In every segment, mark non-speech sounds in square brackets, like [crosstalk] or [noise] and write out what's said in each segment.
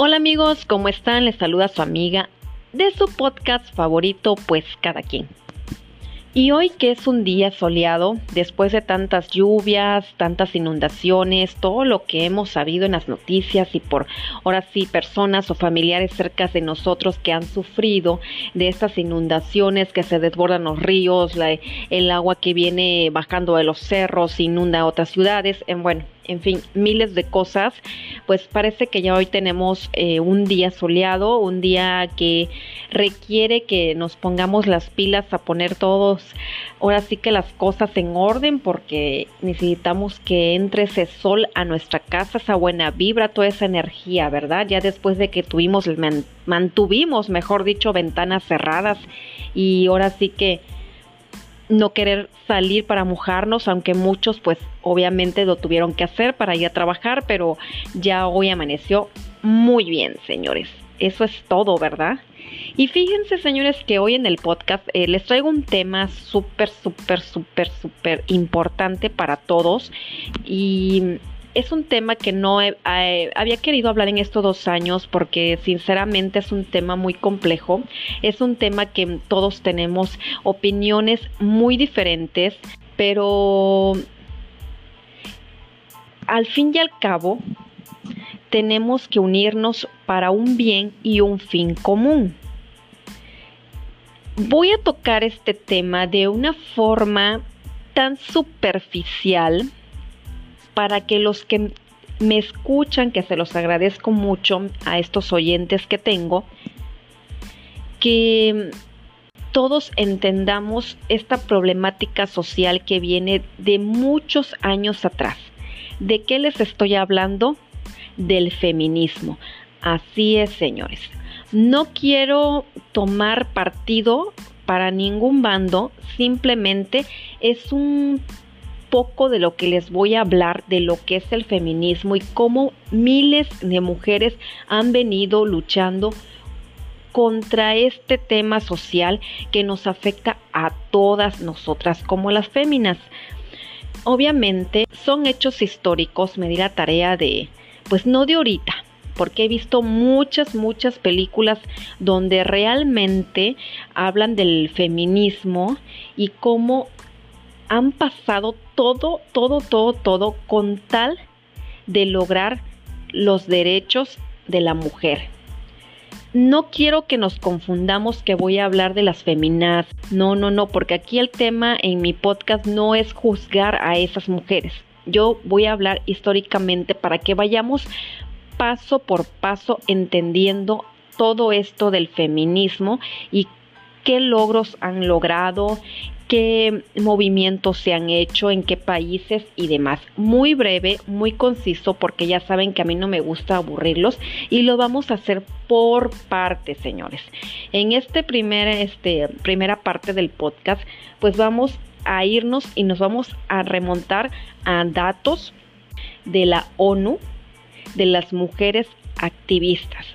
Hola amigos, ¿cómo están? Les saluda su amiga de su podcast favorito, pues cada quien. Y hoy que es un día soleado, después de tantas lluvias, tantas inundaciones, todo lo que hemos sabido en las noticias y por ahora sí personas o familiares cerca de nosotros que han sufrido de estas inundaciones que se desbordan los ríos, el agua que viene bajando de los cerros inunda otras ciudades, en bueno, en fin, miles de cosas, pues parece que ya hoy tenemos eh, un día soleado, un día que requiere que nos pongamos las pilas a poner todos, ahora sí que las cosas en orden, porque necesitamos que entre ese sol a nuestra casa, esa buena vibra, toda esa energía, ¿verdad? Ya después de que tuvimos, mantuvimos, mejor dicho, ventanas cerradas y ahora sí que no querer salir para mojarnos, aunque muchos pues obviamente lo tuvieron que hacer para ir a trabajar, pero ya hoy amaneció muy bien, señores. Eso es todo, ¿verdad? Y fíjense, señores, que hoy en el podcast eh, les traigo un tema súper, súper, súper, súper importante para todos. Y es un tema que no había querido hablar en estos dos años porque sinceramente es un tema muy complejo, es un tema que todos tenemos opiniones muy diferentes, pero al fin y al cabo tenemos que unirnos para un bien y un fin común. Voy a tocar este tema de una forma tan superficial para que los que me escuchan, que se los agradezco mucho a estos oyentes que tengo, que todos entendamos esta problemática social que viene de muchos años atrás. ¿De qué les estoy hablando? Del feminismo. Así es, señores. No quiero tomar partido para ningún bando, simplemente es un poco de lo que les voy a hablar de lo que es el feminismo y cómo miles de mujeres han venido luchando contra este tema social que nos afecta a todas nosotras como las féminas. Obviamente son hechos históricos, me di la tarea de, pues no de ahorita, porque he visto muchas, muchas películas donde realmente hablan del feminismo y cómo han pasado todo, todo, todo, todo con tal de lograr los derechos de la mujer. No quiero que nos confundamos que voy a hablar de las feminas. No, no, no, porque aquí el tema en mi podcast no es juzgar a esas mujeres. Yo voy a hablar históricamente para que vayamos paso por paso entendiendo todo esto del feminismo y qué logros han logrado, qué movimientos se han hecho, en qué países y demás. Muy breve, muy conciso, porque ya saben que a mí no me gusta aburrirlos y lo vamos a hacer por partes, señores. En este primer, este, primera parte del podcast, pues vamos a irnos y nos vamos a remontar a datos de la ONU, de las mujeres activistas.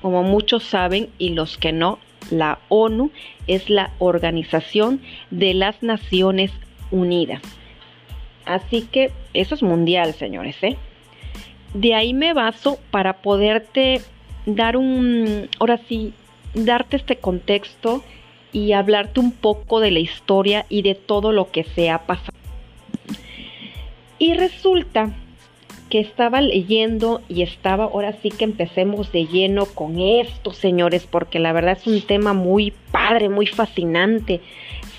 Como muchos saben y los que no, la ONU es la Organización de las Naciones Unidas. Así que eso es mundial, señores. ¿eh? De ahí me baso para poderte dar un, ahora sí, darte este contexto y hablarte un poco de la historia y de todo lo que se ha pasado. Y resulta que estaba leyendo y estaba, ahora sí que empecemos de lleno con esto, señores, porque la verdad es un tema muy padre, muy fascinante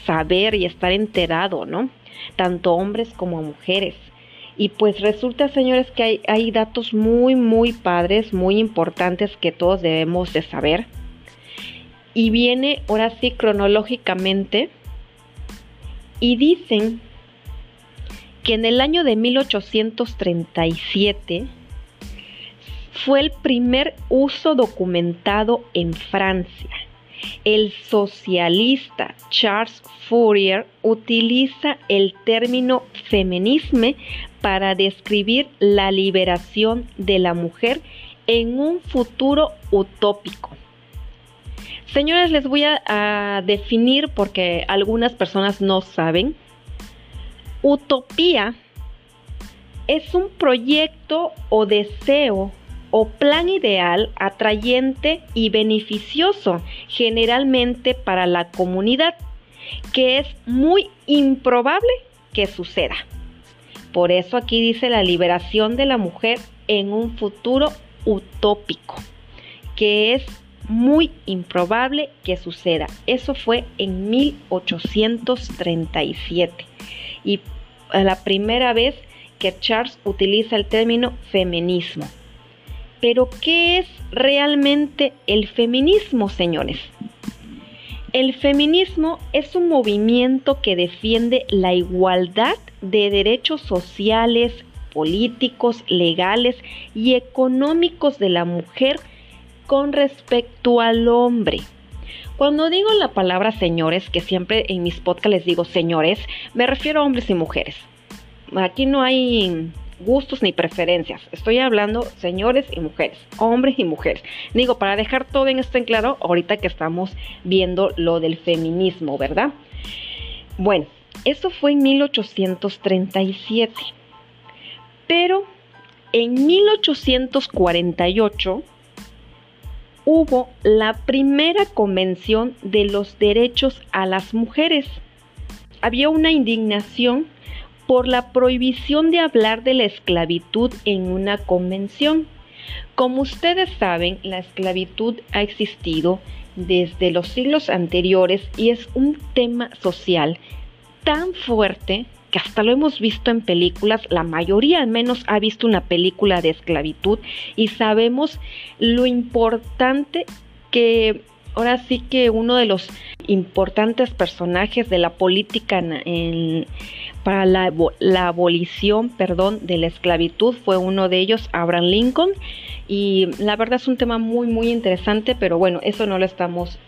saber y estar enterado, ¿no? Tanto hombres como mujeres. Y pues resulta, señores, que hay, hay datos muy, muy padres, muy importantes que todos debemos de saber. Y viene ahora sí cronológicamente y dicen que en el año de 1837 fue el primer uso documentado en Francia. El socialista Charles Fourier utiliza el término feminisme para describir la liberación de la mujer en un futuro utópico. Señores, les voy a, a definir porque algunas personas no saben Utopía es un proyecto o deseo o plan ideal atrayente y beneficioso generalmente para la comunidad, que es muy improbable que suceda. Por eso aquí dice la liberación de la mujer en un futuro utópico, que es muy improbable que suceda. Eso fue en 1837 y la primera vez que Charles utiliza el término feminismo. Pero ¿qué es realmente el feminismo, señores? El feminismo es un movimiento que defiende la igualdad de derechos sociales, políticos, legales y económicos de la mujer con respecto al hombre. Cuando digo la palabra señores, que siempre en mis podcasts les digo señores, me refiero a hombres y mujeres. Aquí no hay gustos ni preferencias. Estoy hablando señores y mujeres, hombres y mujeres. Digo, para dejar todo en esto en claro, ahorita que estamos viendo lo del feminismo, ¿verdad? Bueno, eso fue en 1837. Pero en 1848 hubo la primera convención de los derechos a las mujeres. Había una indignación por la prohibición de hablar de la esclavitud en una convención. Como ustedes saben, la esclavitud ha existido desde los siglos anteriores y es un tema social tan fuerte que hasta lo hemos visto en películas, la mayoría al menos ha visto una película de esclavitud y sabemos lo importante que ahora sí que uno de los importantes personajes de la política en, para la, la, abolición perdón, de la esclavitud fue uno de ellos, Abraham Lincoln. Y la verdad es un tema muy, muy interesante, pero bueno, eso no lo estamos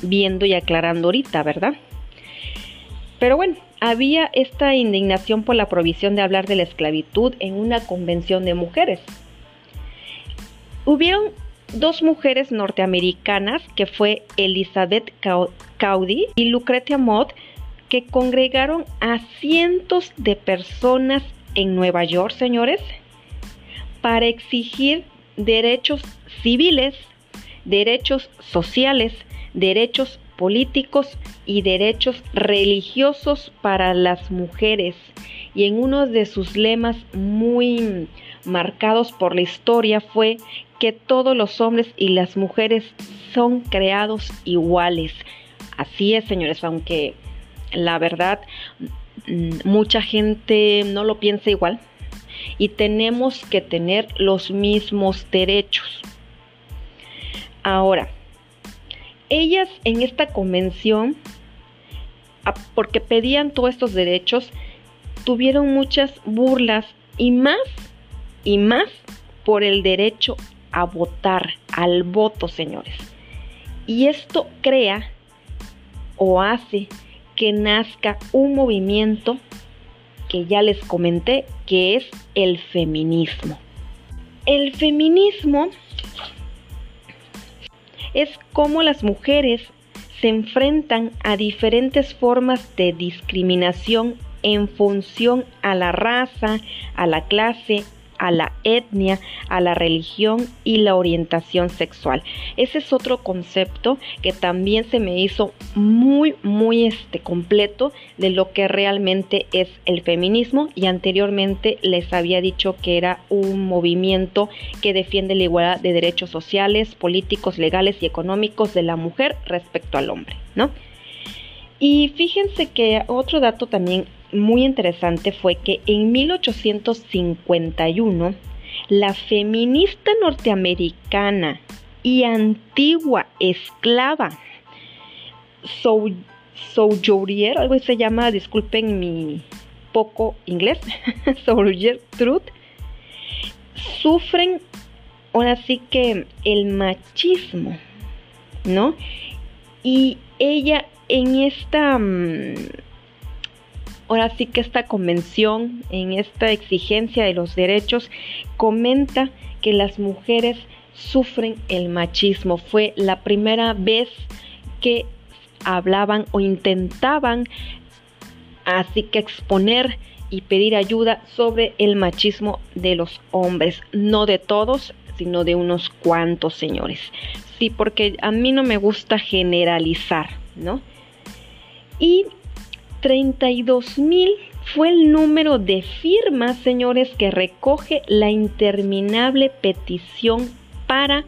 viendo y aclarando ahorita, ¿verdad? Pero bueno, había esta indignación por la provisión de hablar de la esclavitud en una convención de mujeres. Hubieron dos mujeres norteamericanas, que fue Elizabeth Caudy y Lucretia Mott, que congregaron a cientos de personas en Nueva York, señores, para exigir derechos civiles, derechos sociales, derechos políticos y derechos religiosos para las mujeres. Y en uno de sus lemas muy marcados por la historia fue que todos los hombres y las mujeres son creados iguales. Así es, señores, aunque la verdad mm, mucha gente no lo piensa igual y tenemos que tener los mismos derechos. Ahora, ellas en esta convención, porque pedían todos estos derechos, tuvieron muchas burlas y más y más por el derecho a votar, al voto, señores. Y esto crea o hace que nazca un movimiento que ya les comenté, que es el feminismo. El feminismo es cómo las mujeres se enfrentan a diferentes formas de discriminación en función a la raza, a la clase, a la etnia, a la religión y la orientación sexual. Ese es otro concepto que también se me hizo muy, muy este, completo de lo que realmente es el feminismo y anteriormente les había dicho que era un movimiento que defiende la igualdad de derechos sociales, políticos, legales y económicos de la mujer respecto al hombre, ¿no? Y fíjense que otro dato también muy interesante fue que en 1851 la feminista norteamericana y antigua esclava Sojourner, algo se llama, disculpen mi poco inglés, [laughs] Sojourner Truth, sufren ahora sí que el machismo, ¿no? Y ella en esta mm, ahora sí que esta convención, en esta exigencia de los derechos, comenta que las mujeres sufren el machismo. Fue la primera vez que hablaban o intentaban así que exponer y pedir ayuda sobre el machismo de los hombres, no de todos, sino de unos cuantos señores. Sí, porque a mí no me gusta generalizar, ¿no? Y 32 mil fue el número de firmas, señores, que recoge la interminable petición para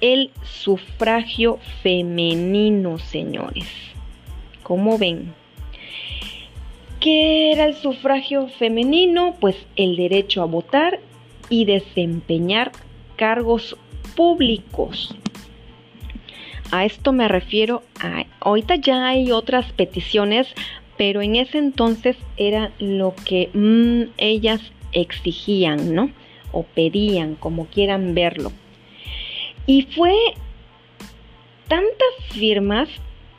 el sufragio femenino, señores. ¿Cómo ven? ¿Qué era el sufragio femenino? Pues el derecho a votar y desempeñar cargos públicos. A esto me refiero a, ahorita ya hay otras peticiones, pero en ese entonces era lo que mm, ellas exigían, ¿no? O pedían, como quieran verlo. Y fue tantas firmas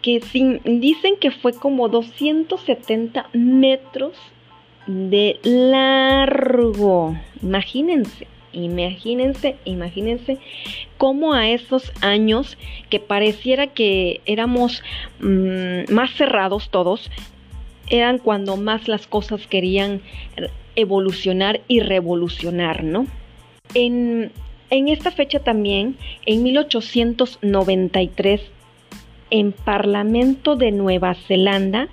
que dicen que fue como 270 metros de largo. Imagínense, imagínense, imagínense cómo a esos años que pareciera que éramos mm, más cerrados todos, eran cuando más las cosas querían evolucionar y revolucionar, ¿no? En, en esta fecha también, en 1893, en Parlamento de Nueva Zelanda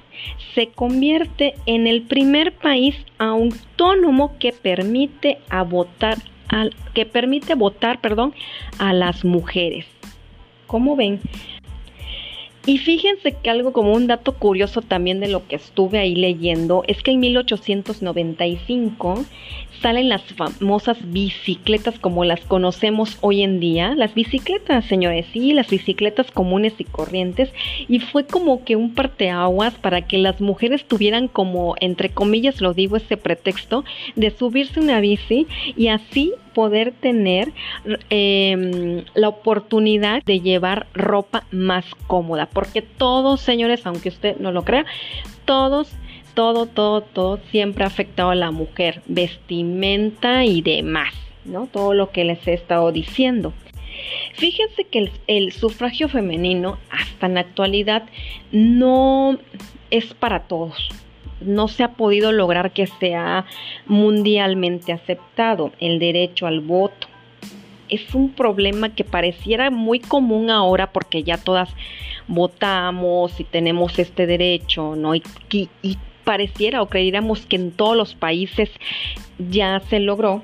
se convierte en el primer país autónomo que permite a votar al, que permite votar, perdón, a las mujeres. ¿Cómo ven? Y fíjense que algo como un dato curioso también de lo que estuve ahí leyendo es que en 1895 salen las famosas bicicletas como las conocemos hoy en día. Las bicicletas, señores, sí, las bicicletas comunes y corrientes. Y fue como que un parteaguas para que las mujeres tuvieran como, entre comillas lo digo, ese pretexto de subirse una bici y así poder tener em, la oportunidad de llevar ropa más cómoda. Porque todos, señores, aunque usted no lo crea, todos todo, todo, todo siempre ha afectado a la mujer, vestimenta y demás, ¿no? Todo lo que les he estado diciendo. Fíjense que el, sufragio femenino hasta en la actualidad no es para todos. No se ha podido lograr que sea mundialmente aceptado el derecho al voto. Es un problema que pareciera muy común ahora porque ya todas votamos y tenemos este derecho, ¿no? Pareciera o creyéramos que en todos los países ya se logró,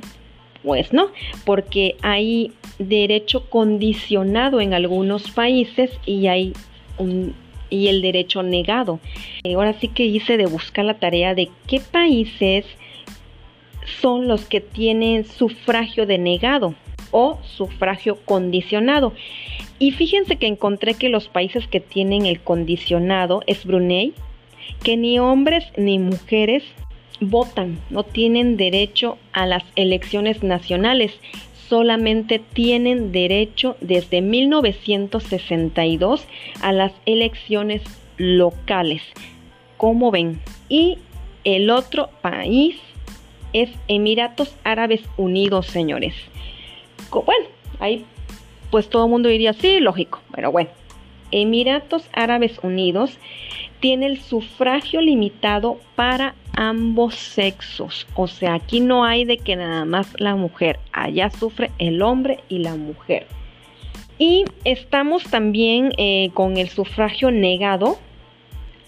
pues no, porque hay derecho condicionado en algunos países y hay un y el derecho negado. Ahora sí que hice de buscar la tarea de qué países son los que tienen sufragio denegado o sufragio condicionado. Y fíjense que encontré que los países que tienen el condicionado es Brunei, que ni hombres ni mujeres votan, no tienen derecho a las elecciones nacionales, solamente tienen derecho desde 1962 a las elecciones locales. ¿Cómo ven? Y el otro país es Emiratos Árabes Unidos, señores. Bueno, ahí pues todo el mundo diría, sí, lógico, pero bueno. Emiratos Árabes Unidos tiene el sufragio limitado para ambos sexos. O sea, aquí no hay de que nada más la mujer, allá sufre el hombre y la mujer. Y estamos también eh, con el sufragio negado.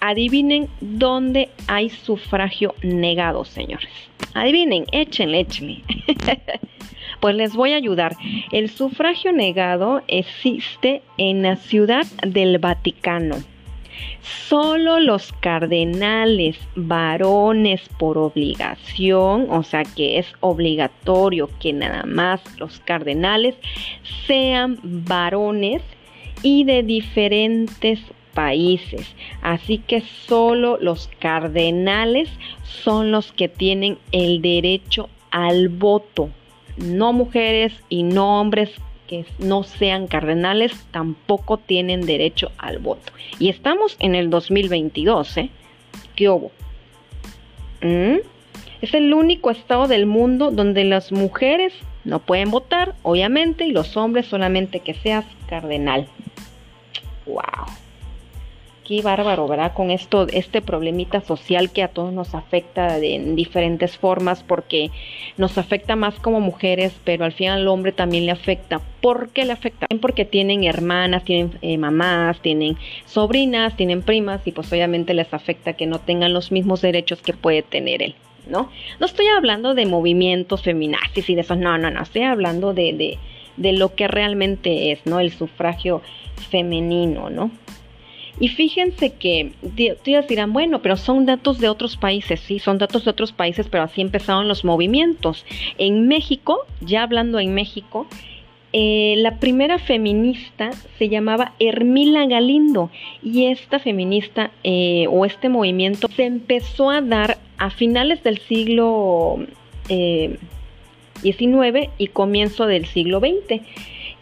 Adivinen dónde hay sufragio negado, señores. Adivinen, échenle, échenle. [laughs] pues les voy a ayudar. El sufragio negado existe en la ciudad del Vaticano. Solo los cardenales varones por obligación, o sea que es obligatorio que nada más los cardenales sean varones y de diferentes países. Así que solo los cardenales son los que tienen el derecho al voto. No mujeres y no hombres que no sean cardenales tampoco tienen derecho al voto. Y estamos en el 2022, ¿eh? ¿Qué hubo? ¿Mm? Es el único estado del mundo donde las mujeres no pueden votar, obviamente, y los hombres solamente que seas cardenal. ¡Wow! Aquí bárbaro, ¿verdad? Con esto, este problemita social que a todos nos afecta de, en diferentes formas, porque nos afecta más como mujeres, pero al final al hombre también le afecta. ¿Por qué le afecta? Porque tienen hermanas, tienen eh, mamás, tienen sobrinas, tienen primas, y pues obviamente les afecta que no tengan los mismos derechos que puede tener él. ¿No? No estoy hablando de movimientos feminazis y de eso, no, no, no, estoy hablando de, de, de lo que realmente es, ¿no? El sufragio femenino, ¿no? Y fíjense que ustedes dirán, bueno, pero son datos de otros países, sí, son datos de otros países, pero así empezaron los movimientos. En México, ya hablando en México, eh, la primera feminista se llamaba Hermila Galindo y esta feminista eh, o este movimiento se empezó a dar a finales del siglo XIX eh, y comienzo del siglo XX.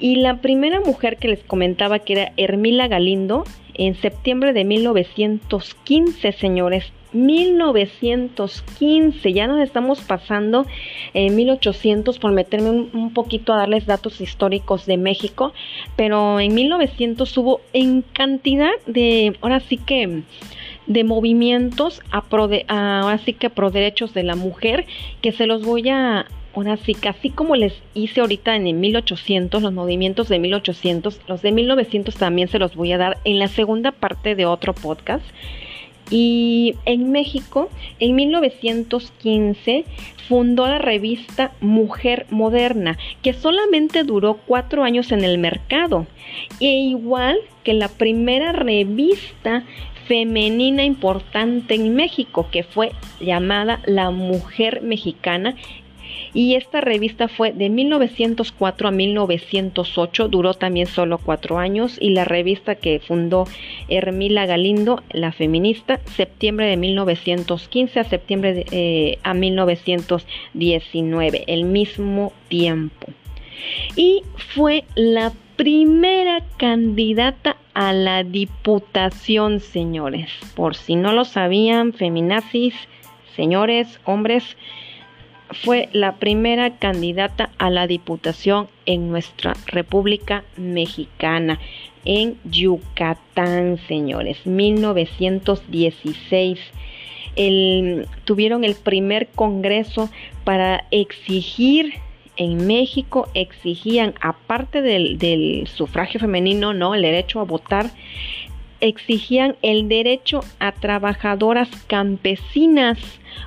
Y la primera mujer que les comentaba que era Hermila Galindo, en septiembre de 1915, señores, 1915, ya nos estamos pasando en 1800 por meterme un, poquito a darles datos históricos de México, pero en 1900 hubo en cantidad de, ahora sí que de movimientos a pro ahora sí que pro derechos de la mujer que se los voy a Ahora sí, casi como les hice ahorita en el 1800, los movimientos de 1800, los de 1900 también se los voy a dar en la segunda parte de otro podcast. Y en México, en 1915, fundó la revista Mujer Moderna, que solamente duró cuatro años en el mercado. E igual que la primera revista femenina importante en México, que fue llamada La Mujer Mexicana, y esta revista fue de 1904 a 1908, duró también solo cuatro años y la revista que fundó Hermila Galindo, la feminista, septiembre de 1915 a septiembre de, eh, a 1919, el mismo tiempo. Y fue la primera candidata a la diputación, señores. Por si no lo sabían, feminazis, señores, hombres, fue la primera candidata a la diputación en nuestra República Mexicana, en Yucatán, señores, 1916. tuvieron el primer congreso para exigir en México exigían, aparte del, del, sufragio femenino, ¿no? El derecho a votar, exigían el derecho a trabajadoras campesinas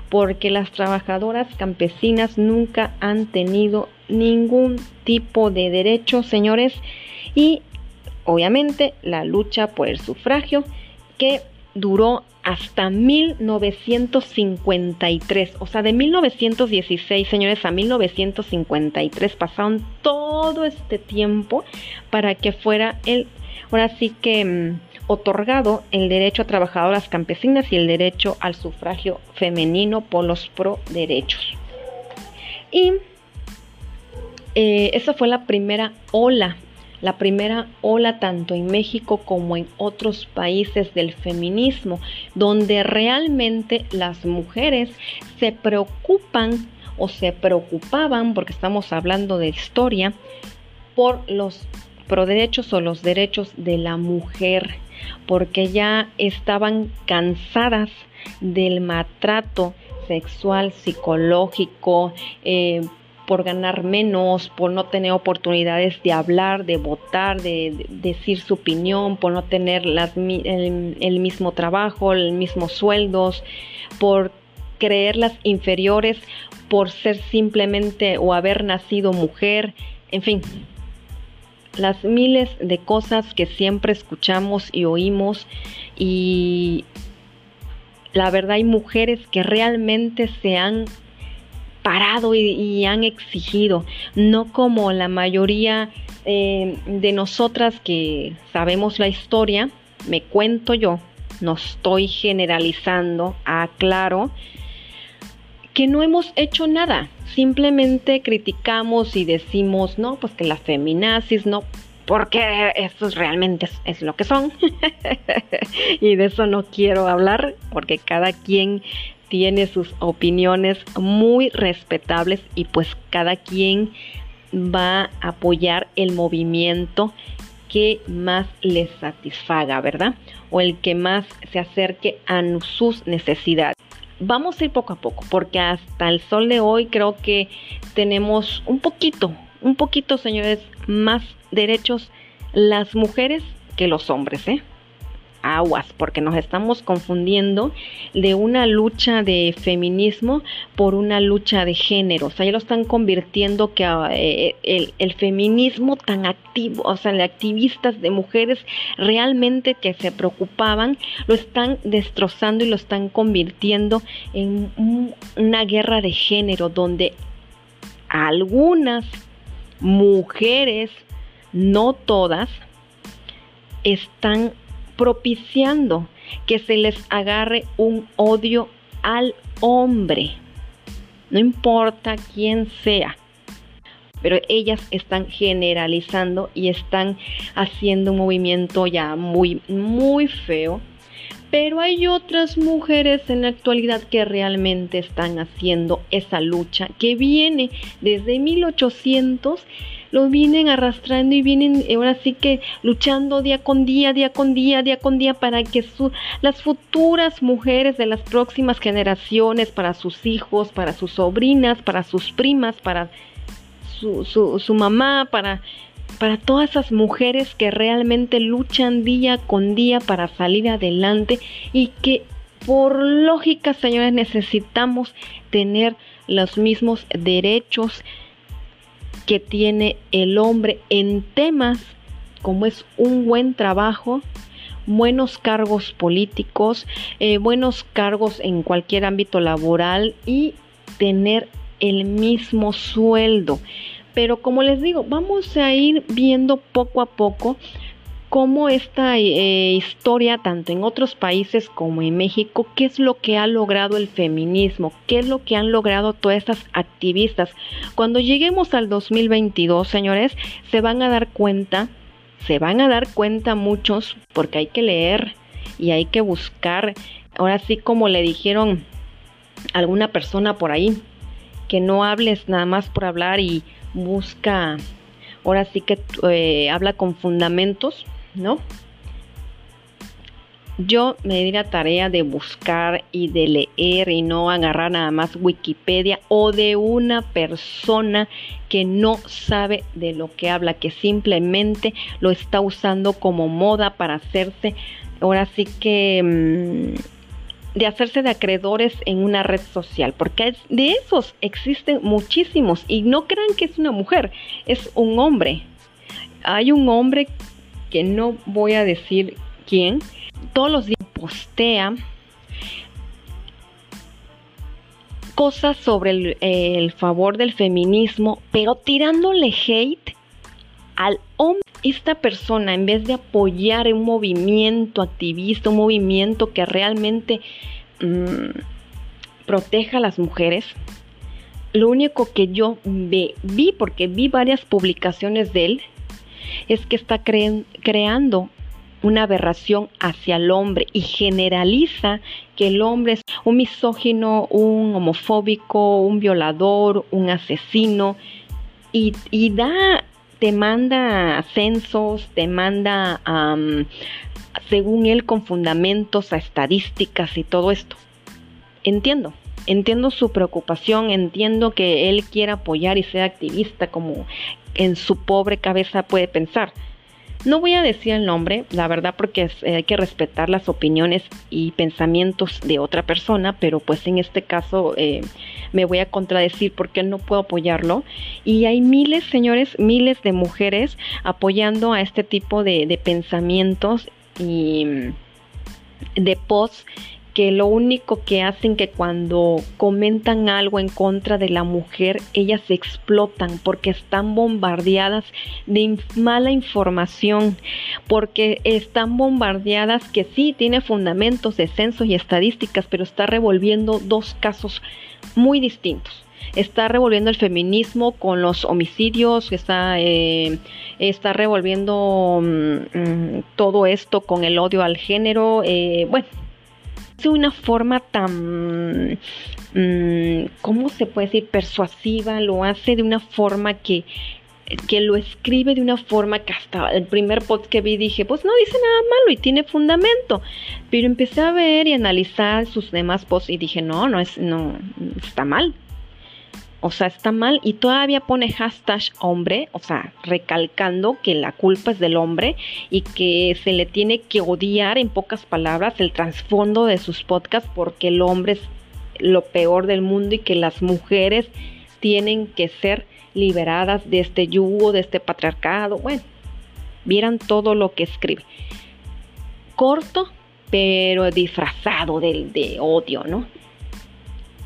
porque las trabajadoras campesinas nunca han tenido ningún tipo de derecho, señores, y obviamente la lucha por el sufragio que duró hasta 1953, o sea, de 1916, señores, a 1953 pasaron todo este tiempo para que fuera el, ahora sí que mm, otorgado el derecho a trabajadoras campesinas y el derecho al sufragio femenino por los pro derechos. Y eh, esa fue la primera ola, la primera ola tanto en México como en otros países del feminismo, donde realmente las mujeres se preocupan o se preocupaban, porque estamos hablando de historia, por los pro derechos o los derechos de la mujer porque ya estaban cansadas del maltrato sexual, psicológico, eh, por ganar menos, por no tener oportunidades de hablar, de votar, de, decir su opinión, por no tener el, el, mismo trabajo, el mismo sueldos, por creerlas inferiores, por ser simplemente o haber nacido mujer, en fin, las miles de cosas que siempre escuchamos y oímos. Y la verdad hay mujeres que realmente se han parado y, han exigido, no como la mayoría eh, de nosotras que sabemos la historia, me cuento yo, no estoy generalizando, aclaro, que no hemos hecho nada. Simplemente criticamos y decimos, no, pues que la feminazis, no, porque eso realmente es, lo que son. [laughs] y de eso no quiero hablar, porque cada quien tiene sus opiniones muy respetables y pues cada quien va a apoyar el movimiento que más les satisfaga, ¿verdad? O el que más se acerque a sus necesidades. Vamos a ir poco a poco, porque hasta el sol de hoy creo que tenemos un poquito, un poquito, señores, más derechos las mujeres que los hombres, ¿eh? Aguas, porque nos estamos confundiendo de una lucha de feminismo por una lucha de género. O sea, ya lo están convirtiendo que ah, eh, el, feminismo tan activo, o sea, de activistas de mujeres realmente que se preocupaban, lo están destrozando y lo están convirtiendo en una guerra de género donde algunas mujeres, no todas, están propiciando que se les agarre un odio al hombre. No importa quién sea. Pero ellas están generalizando y están haciendo un movimiento ya muy, muy feo. Pero hay otras mujeres en la actualidad que realmente están haciendo esa lucha que viene desde 1800 lo vienen arrastrando y vienen eh, ahora sí que luchando día con día, día con día, día con día para que las futuras mujeres de las próximas generaciones, para sus hijos, para sus sobrinas, para sus primas, para su, su, su mamá, para para todas esas mujeres que realmente luchan día con día para salir adelante y que por lógica, señores, necesitamos tener los mismos derechos que tiene el hombre en temas como es un buen trabajo, buenos cargos políticos, eh, buenos cargos en cualquier ámbito laboral y tener el mismo sueldo. Pero como les digo, vamos a ir viendo poco a poco cómo esta eh, historia, tanto en otros países como en México, qué es lo que ha logrado el feminismo, qué es lo que han logrado todas estas activistas. Cuando lleguemos al 2022, señores, se van a dar cuenta, se van a dar cuenta muchos, porque hay que leer y hay que buscar, ahora sí como le dijeron alguna persona por ahí, que no hables nada más por hablar y busca, ahora sí que eh, habla con fundamentos ¿no? Yo me di la tarea de buscar y de leer y no agarrar nada más Wikipedia o de una persona que no sabe de lo que habla, que simplemente lo está usando como moda para hacerse, ahora sí que, mm, de hacerse de acreedores en una red social, porque de esos existen muchísimos y no crean que es una mujer, es un hombre. Hay un hombre que no voy a decir quién, todos los días postea cosas sobre el, favor del feminismo, pero tirándole hate al hombre. Esta persona, en vez de apoyar un movimiento activista, un movimiento que realmente mm, proteja a las mujeres, lo único que yo vi, porque vi varias publicaciones de él, es que está creando una aberración hacia el hombre y generaliza que el hombre es un misógino, un homofóbico, un violador, un asesino y, da, te manda censos, te manda, según él, con fundamentos a estadísticas y todo esto. Entiendo, entiendo su preocupación, entiendo que él quiera apoyar y ser activista como en su pobre cabeza puede pensar. No voy a decir el nombre, la verdad, porque eh, hay que respetar las opiniones y pensamientos de otra persona, pero pues en este caso eh, me voy a contradecir porque no puedo apoyarlo. Y hay miles, señores, miles de mujeres apoyando a este tipo de, de pensamientos y mm, de posts que lo único que hacen que cuando comentan algo en contra de la mujer, ellas se explotan porque están bombardeadas de mala información, porque están bombardeadas que sí tiene fundamentos de censos y estadísticas, pero está revolviendo dos casos muy distintos está revolviendo el feminismo con los homicidios, está, eh, está revolviendo mm, mm, todo esto con el odio al género. Eh, bueno, de una forma tan, mm, ¿cómo se puede decir? Persuasiva, lo hace de una forma que que lo escribe de una forma que hasta el primer post que vi dije, pues no dice nada malo y tiene fundamento. Pero empecé a ver y analizar sus demás posts y dije, no, no es, no, está mal. O sea, está mal y todavía pone hashtag hombre, o sea, recalcando que la culpa es del hombre y que se le tiene que odiar en pocas palabras el trasfondo de sus podcasts porque el hombre es lo peor del mundo y que las mujeres tienen que ser liberadas de este yugo, de este patriarcado. Bueno, vieran todo lo que escribe. Corto, pero disfrazado de, de odio, ¿no?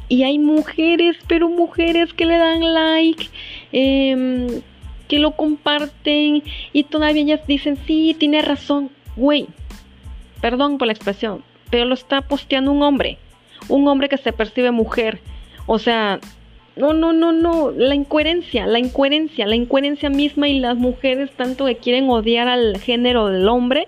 Y hay mujeres, pero mujeres que le dan like, em, que lo comparten y todavía ellas dicen, sí, tiene razón, güey. Perdón por la expresión, pero lo está posteando un hombre. Un hombre que se percibe mujer. O sea, no, no, no, no, la incoherencia, la incoherencia, la incoherencia misma y las mujeres tanto que quieren odiar al género del hombre,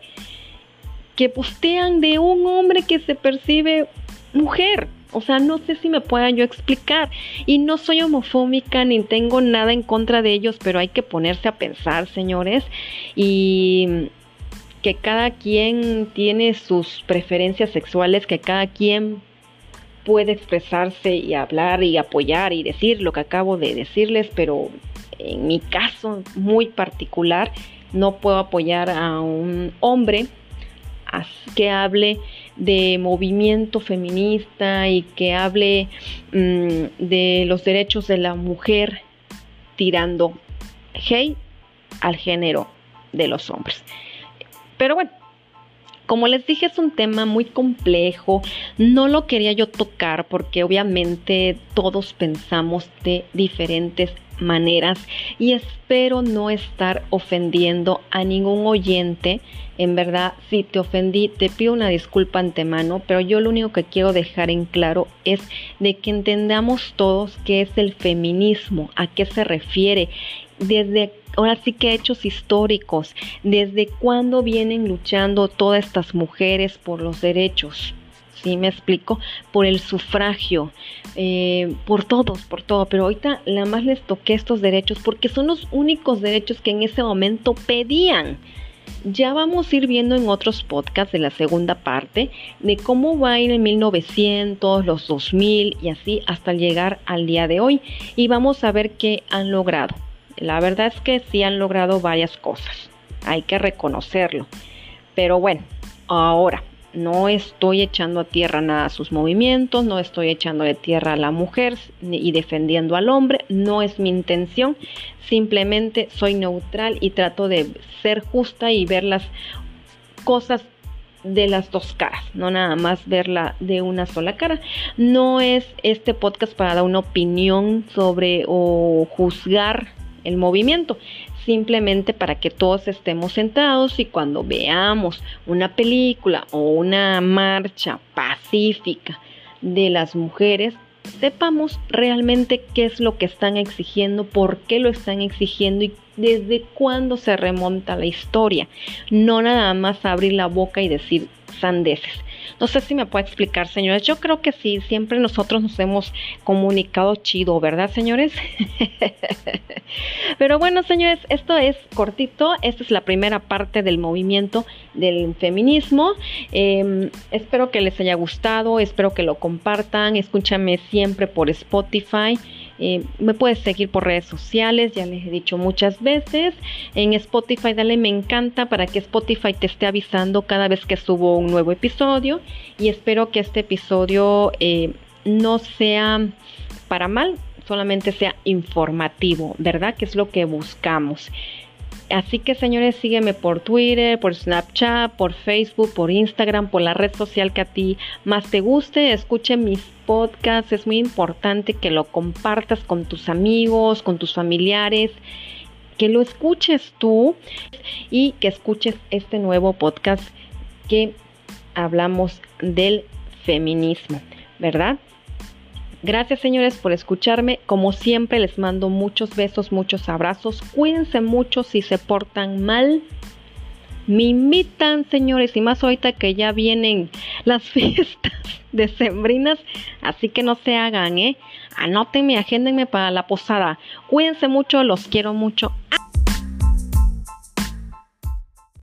que postean de un hombre que se percibe mujer. O sea, no sé si me pueda yo explicar. Y no soy homofóbica ni tengo nada en contra de ellos, pero hay que ponerse a pensar, señores. Y que cada quien tiene sus preferencias sexuales, que cada quien puede expresarse y hablar y apoyar y decir lo que acabo de decirles, pero en mi caso muy particular no puedo apoyar a un hombre que hable de movimiento feminista y que hable mm, de los derechos de la mujer tirando hate al género de los hombres. Pero bueno, como les dije, es un tema muy complejo. No lo quería yo tocar porque obviamente todos pensamos de diferentes maneras y espero no estar ofendiendo a ningún oyente. En verdad, si te ofendí, te pido una disculpa antemano, pero yo lo único que quiero dejar en claro es de que entendamos todos qué es el feminismo, a qué se refiere, desde ahora sí que hechos históricos, desde cuándo vienen luchando todas estas mujeres por los derechos. ¿Sí me explico? Por el sufragio, eh, por todos, por todo. Pero ahorita la más les toqué estos derechos porque son los únicos derechos que en ese momento pedían. Ya vamos a ir viendo en otros podcasts de la segunda parte de cómo va a ir en 1900, los 2000 y así hasta llegar al día de hoy. Y vamos a ver qué han logrado. La verdad es que sí han logrado varias cosas. Hay que reconocerlo. Pero bueno, ahora no estoy echando a tierra nada a sus movimientos, no estoy echando de tierra a la mujer y defendiendo al hombre, no es mi intención, simplemente soy neutral y trato de ser justa y ver las cosas de las dos caras, no nada más verla de una sola cara. No es este podcast para dar una opinión sobre o juzgar el movimiento, simplemente para que todos estemos sentados y cuando veamos una película o una marcha pacífica de las mujeres, sepamos realmente qué es lo que están exigiendo, por qué lo están exigiendo y desde cuándo se remonta la historia. No nada más abrir la boca y decir sandeces. No sé si me puede explicar, señores. Yo creo que sí, siempre nosotros nos hemos comunicado chido, ¿verdad, señores? [laughs] Pero bueno, señores, esto es cortito. Esta es la primera parte del movimiento del feminismo. Em, espero que les haya gustado, espero que lo compartan. Escúchame siempre por Spotify. Eh, me puedes seguir por redes sociales, ya les he dicho muchas veces. En Spotify dale me encanta para que Spotify te esté avisando cada vez que subo un nuevo episodio. Y espero que este episodio eh, no sea para mal, solamente sea informativo, ¿verdad? Que es lo que buscamos. Así que señores, sígueme por Twitter, por Snapchat, por Facebook, por Instagram, por la red social que a ti más te guste. Escuche mis podcasts, es muy importante que lo compartas con tus amigos, con tus familiares, que lo escuches tú y que escuches este nuevo podcast que hablamos del feminismo, ¿verdad? Gracias señores por escucharme. Como siempre les mando muchos besos, muchos abrazos. Cuídense mucho si se portan mal. Me invitan, señores, y más ahorita que ya vienen las [laughs] fiestas decembrinas, así que no se hagan, ¿eh? Anótenme, agéndenme para la posada. Cuídense mucho, los quiero mucho.